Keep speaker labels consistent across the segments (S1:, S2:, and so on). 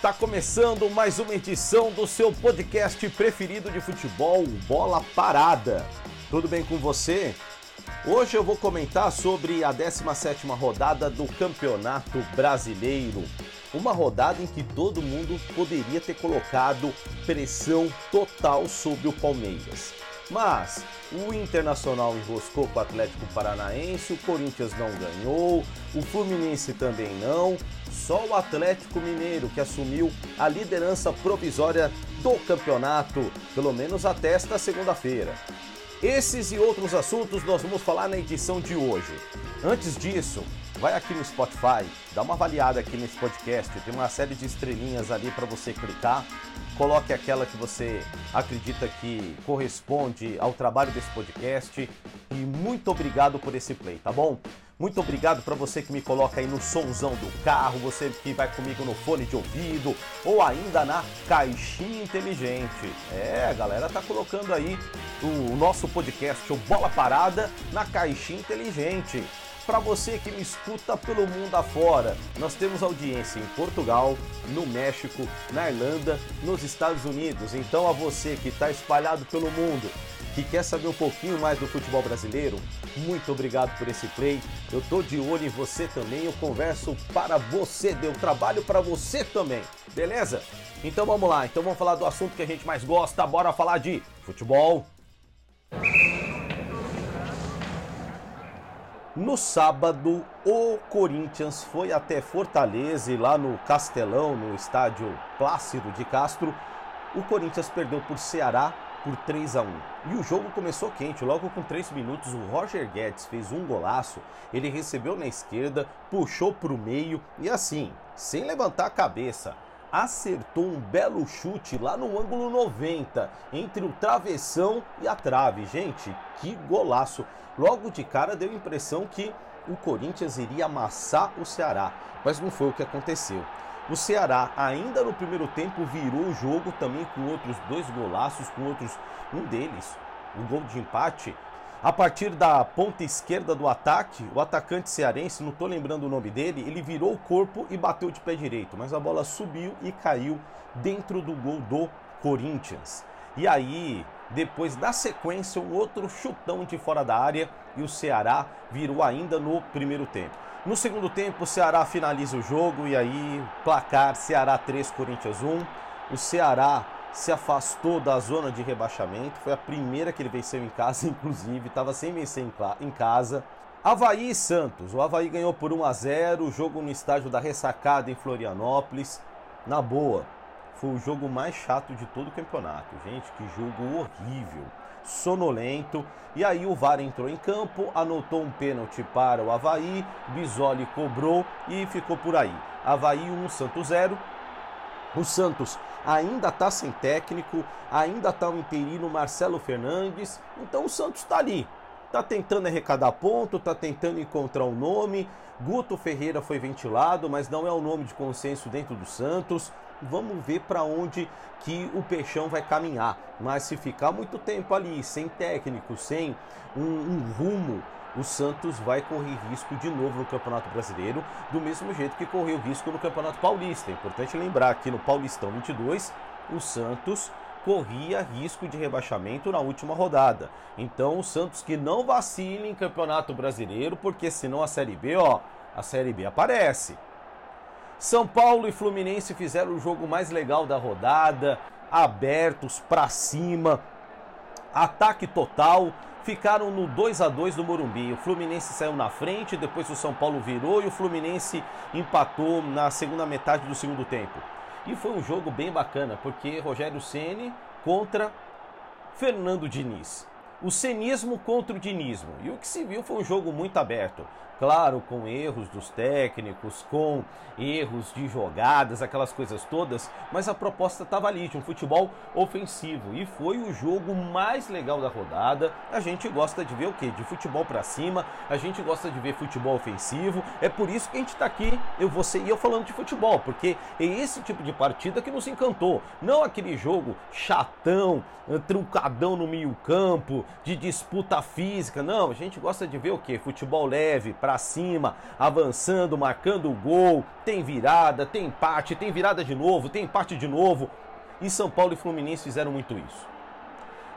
S1: Tá começando mais uma edição do seu podcast preferido de futebol, Bola Parada. Tudo bem com você? Hoje eu vou comentar sobre a 17ª rodada do Campeonato Brasileiro. Uma rodada em que todo mundo poderia ter colocado pressão total sobre o Palmeiras. Mas o Internacional enroscou com o Atlético Paranaense, o Corinthians não ganhou, o Fluminense também não. Só o Atlético Mineiro que assumiu a liderança provisória do campeonato, pelo menos até esta segunda-feira. Esses e outros assuntos nós vamos falar na edição de hoje. Antes disso, vai aqui no Spotify, dá uma avaliada aqui nesse podcast, tem uma série de estrelinhas ali para você clicar. Coloque aquela que você acredita que corresponde ao trabalho desse podcast e muito obrigado por esse play, tá bom? Muito obrigado para você que me coloca aí no somzão do carro, você que vai comigo no fone de ouvido ou ainda na caixinha inteligente. É, a galera tá colocando aí o nosso podcast, o Bola Parada, na caixinha inteligente para você que me escuta pelo mundo afora. Nós temos audiência em Portugal, no México, na Irlanda, nos Estados Unidos. Então a você que está espalhado pelo mundo, que quer saber um pouquinho mais do futebol brasileiro, muito obrigado por esse play. Eu tô de olho em você também, eu converso para você, deu trabalho para você também. Beleza? Então vamos lá, então vamos falar do assunto que a gente mais gosta, bora falar de futebol. No sábado, o Corinthians foi até Fortaleza e lá no Castelão, no estádio Plácido de Castro, o Corinthians perdeu por Ceará por 3 a 1. E o jogo começou quente, logo com 3 minutos o Roger Guedes fez um golaço, ele recebeu na esquerda, puxou para o meio e assim, sem levantar a cabeça, acertou um belo chute lá no ângulo 90, entre o travessão e a trave. Gente, que golaço! Logo de cara deu a impressão que o Corinthians iria amassar o Ceará, mas não foi o que aconteceu. O Ceará, ainda no primeiro tempo, virou o jogo também com outros dois golaços, com outros, um deles, o um gol de empate. A partir da ponta esquerda do ataque, o atacante cearense, não estou lembrando o nome dele, ele virou o corpo e bateu de pé direito, mas a bola subiu e caiu dentro do gol do Corinthians. E aí, depois da sequência, um outro chutão de fora da área e o Ceará virou ainda no primeiro tempo. No segundo tempo, o Ceará finaliza o jogo e aí, placar Ceará 3, Corinthians 1. O Ceará se afastou da zona de rebaixamento, foi a primeira que ele venceu em casa, inclusive, estava sem vencer em casa. Havaí e Santos. O Havaí ganhou por 1 a 0, o jogo no estádio da Ressacada em Florianópolis. Na boa, foi o jogo mais chato de todo o campeonato. Gente, que jogo horrível, sonolento. E aí o VAR entrou em campo, anotou um pênalti para o Havaí, Bisoli cobrou e ficou por aí. Havaí 1, Santos 0. O Santos ainda está sem técnico, ainda está o interino Marcelo Fernandes, então o Santos está ali. Está tentando arrecadar ponto, está tentando encontrar um nome. Guto Ferreira foi ventilado, mas não é o nome de consenso dentro do Santos vamos ver para onde que o Peixão vai caminhar. Mas se ficar muito tempo ali, sem técnico, sem um, um rumo, o Santos vai correr risco de novo no Campeonato Brasileiro, do mesmo jeito que correu risco no Campeonato Paulista. É importante lembrar que no Paulistão 22, o Santos corria risco de rebaixamento na última rodada. Então o Santos que não vacile em Campeonato Brasileiro, porque senão a Série B, ó, a Série B aparece. São Paulo e Fluminense fizeram o jogo mais legal da rodada, abertos para cima, ataque total. Ficaram no 2 a 2 do Morumbi. O Fluminense saiu na frente, depois o São Paulo virou e o Fluminense empatou na segunda metade do segundo tempo. E foi um jogo bem bacana, porque Rogério Ceni contra Fernando Diniz o cenismo contra o dinismo. E o que se viu foi um jogo muito aberto. Claro, com erros dos técnicos, com erros de jogadas, aquelas coisas todas, mas a proposta estava ali, de um futebol ofensivo. E foi o jogo mais legal da rodada. A gente gosta de ver o que? De futebol para cima, a gente gosta de ver futebol ofensivo. É por isso que a gente está aqui, eu, você e eu falando de futebol, porque é esse tipo de partida que nos encantou. Não aquele jogo chatão, truncadão no meio campo, de disputa física. Não, a gente gosta de ver o que? Futebol leve, para cima, avançando, marcando o gol, tem virada, tem empate, tem virada de novo, tem empate de novo. E São Paulo e Fluminense fizeram muito isso.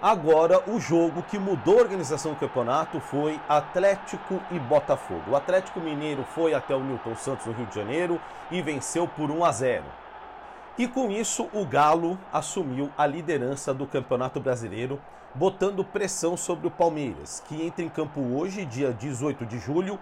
S1: Agora, o jogo que mudou a organização do campeonato foi Atlético e Botafogo. O Atlético Mineiro foi até o Newton Santos no Rio de Janeiro e venceu por 1 a 0. E com isso, o Galo assumiu a liderança do Campeonato Brasileiro, botando pressão sobre o Palmeiras, que entra em campo hoje, dia 18 de julho,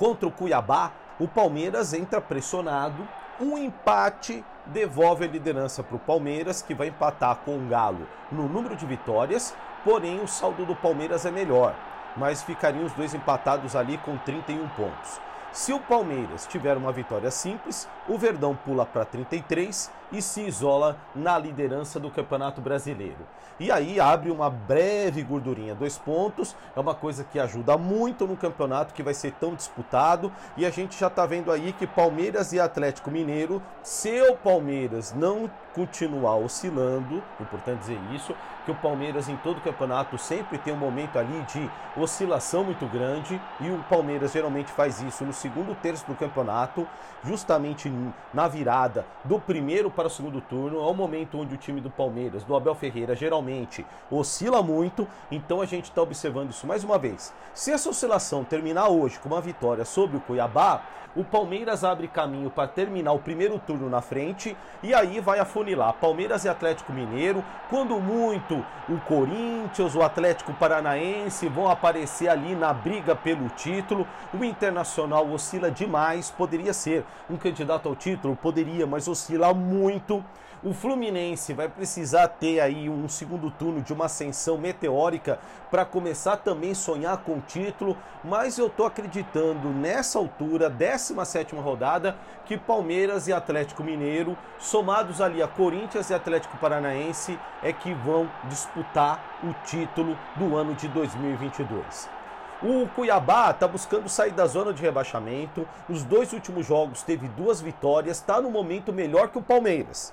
S1: contra o Cuiabá. O Palmeiras entra pressionado. Um empate devolve a liderança para o Palmeiras, que vai empatar com o Galo no número de vitórias, porém o saldo do Palmeiras é melhor, mas ficariam os dois empatados ali com 31 pontos. Se o Palmeiras tiver uma vitória simples, o Verdão pula para 33 e se isola na liderança do Campeonato Brasileiro. E aí abre uma breve gordurinha, dois pontos, é uma coisa que ajuda muito no campeonato que vai ser tão disputado. E a gente já está vendo aí que Palmeiras e Atlético Mineiro, se o Palmeiras não continuar oscilando, importante dizer isso, que o Palmeiras em todo o campeonato sempre tem um momento ali de oscilação muito grande e o Palmeiras geralmente faz isso no segundo terço do campeonato, justamente na virada do primeiro para o segundo turno, é o momento onde o time do Palmeiras, do Abel Ferreira, geralmente oscila muito, então a gente está observando isso mais uma vez. Se essa oscilação terminar hoje com uma vitória sobre o Cuiabá, o Palmeiras abre caminho para terminar o primeiro turno na frente e aí vai afunilar Palmeiras e Atlético Mineiro. Quando muito, o Corinthians, o Atlético Paranaense vão aparecer ali na briga pelo título. O Internacional oscila demais, poderia ser um candidato ao título, poderia, mas oscila muito. O Fluminense vai precisar ter aí um segundo turno de uma ascensão meteórica para começar também a sonhar com o título, mas eu tô acreditando nessa altura, 17 rodada, que Palmeiras e Atlético Mineiro, somados ali a Corinthians e Atlético Paranaense, é que vão disputar o título do ano de 2022. O Cuiabá está buscando sair da zona de rebaixamento. Nos dois últimos jogos teve duas vitórias, está no momento melhor que o Palmeiras.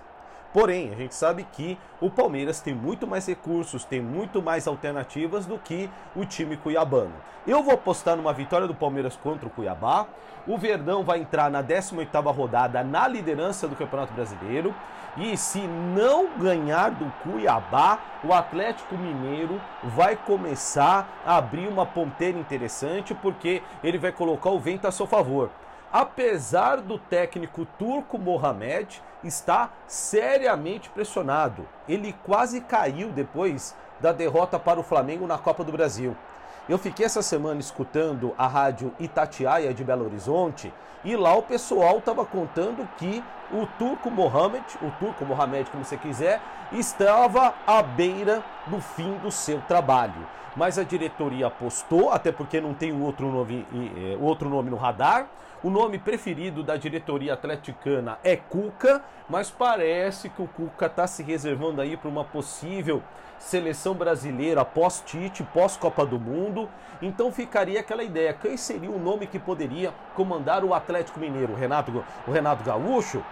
S1: Porém, a gente sabe que o Palmeiras tem muito mais recursos, tem muito mais alternativas do que o time cuiabano. Eu vou apostar numa vitória do Palmeiras contra o Cuiabá. O Verdão vai entrar na 18ª rodada na liderança do Campeonato Brasileiro. E se não ganhar do Cuiabá, o Atlético Mineiro vai começar a abrir uma ponteira interessante, porque ele vai colocar o vento a seu favor apesar do técnico turco Mohamed estar seriamente pressionado. Ele quase caiu depois da derrota para o Flamengo na Copa do Brasil. Eu fiquei essa semana escutando a rádio Itatiaia de Belo Horizonte e lá o pessoal estava contando que o turco Mohamed, o turco Mohamed, como você quiser, estava à beira do fim do seu trabalho. Mas a diretoria apostou, até porque não tem outro nome, é, outro nome no radar. O nome preferido da diretoria atleticana é Cuca, mas parece que o Cuca está se reservando aí para uma possível seleção brasileira pós-Tite, pós-Copa do Mundo. Então ficaria aquela ideia: quem seria o nome que poderia comandar o Atlético Mineiro? O Renato, o Renato Gaúcho?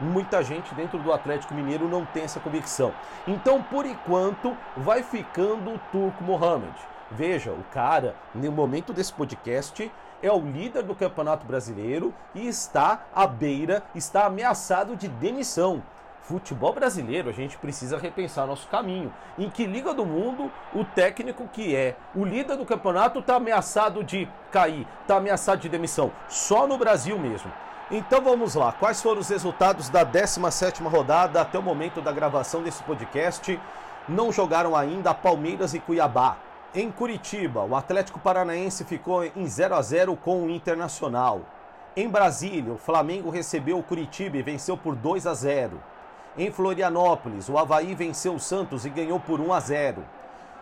S1: Muita gente dentro do Atlético Mineiro não tem essa convicção. Então, por enquanto, vai ficando o Turco Mohamed. Veja, o cara, no momento desse podcast, é o líder do Campeonato Brasileiro e está à beira, está ameaçado de demissão. Futebol brasileiro, a gente precisa repensar nosso caminho. Em que liga do mundo o técnico que é o líder do campeonato está ameaçado de cair, está ameaçado de demissão? Só no Brasil mesmo. Então vamos lá, quais foram os resultados da 17ª rodada até o momento da gravação desse podcast? Não jogaram ainda Palmeiras e Cuiabá. Em Curitiba, o Atlético Paranaense ficou em 0 a 0 com o Internacional. Em Brasília, o Flamengo recebeu o Curitiba e venceu por 2 a 0. Em Florianópolis, o Havaí venceu o Santos e ganhou por 1 a 0.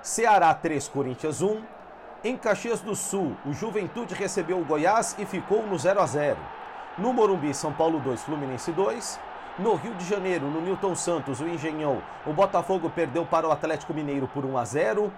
S1: Ceará 3, Corinthians 1. Em Caxias do Sul, o Juventude recebeu o Goiás e ficou no 0 a 0. No Morumbi, São Paulo 2, Fluminense 2. No Rio de Janeiro, no Newton Santos, o Engenhão, o Botafogo perdeu para o Atlético Mineiro por 1 a 0.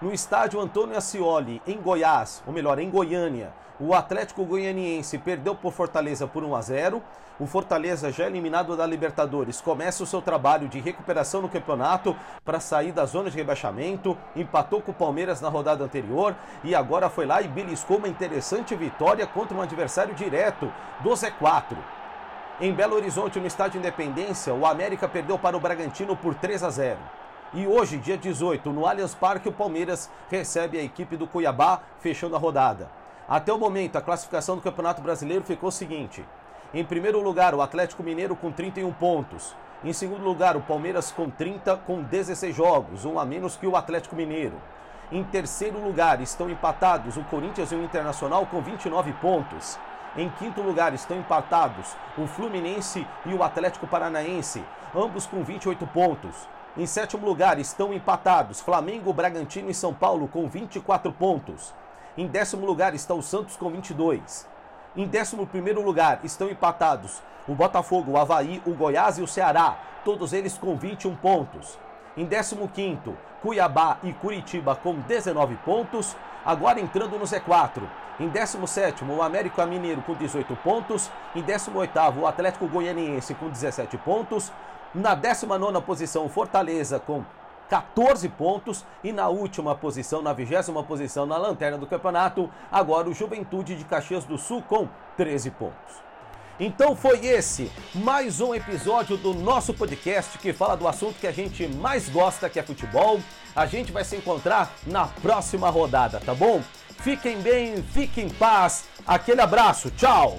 S1: No estádio Antônio Ascioli, em Goiás, ou melhor, em Goiânia, O Atlético Goianiense perdeu por Fortaleza por 1 a 0. O Fortaleza, já eliminado da Libertadores, começa o seu trabalho de recuperação no campeonato para sair da zona de rebaixamento. Empatou com o Palmeiras na rodada anterior e agora foi lá e beliscou uma interessante vitória contra um adversário direto do Z4. Em Belo Horizonte, no Estádio Independência, o América perdeu para o Bragantino por 3 a 0. E hoje, dia 18, no Allianz Parque, o Palmeiras recebe a equipe do Cuiabá, fechando a rodada. Até o momento, a classificação do Campeonato Brasileiro ficou seguinte: em primeiro lugar, o Atlético Mineiro com 31 pontos. Em segundo lugar, o Palmeiras com 30, com 16 jogos, um a menos que o Atlético Mineiro. Em terceiro lugar, estão empatados o Corinthians e o Internacional com 29 pontos. Em quinto lugar estão empatados o Fluminense e o Atlético Paranaense, ambos com 28 pontos. Em sétimo lugar estão empatados Flamengo, Bragantino e São Paulo com 24 pontos. Em décimo lugar está o Santos com 22. Em décimo primeiro lugar estão empatados o Botafogo, o Havaí, o Goiás e o Ceará, todos eles com 21 pontos. Em décimo quinto, Cuiabá e Curitiba com 19 pontos. Agora entrando no Z4. Em 17, o América Mineiro com 18 pontos. Em 18, o Atlético Goianiense com 17 pontos. Na 19 posição, Fortaleza com 14 pontos. E na última posição, na vigésima posição, na lanterna do campeonato, agora o Juventude de Caxias do Sul com 13 pontos. Então foi esse mais um episódio do nosso podcast que fala do assunto que a gente mais gosta, que é futebol. A gente vai se encontrar na próxima rodada, tá bom? Fiquem bem, fiquem em paz. Aquele abraço, tchau!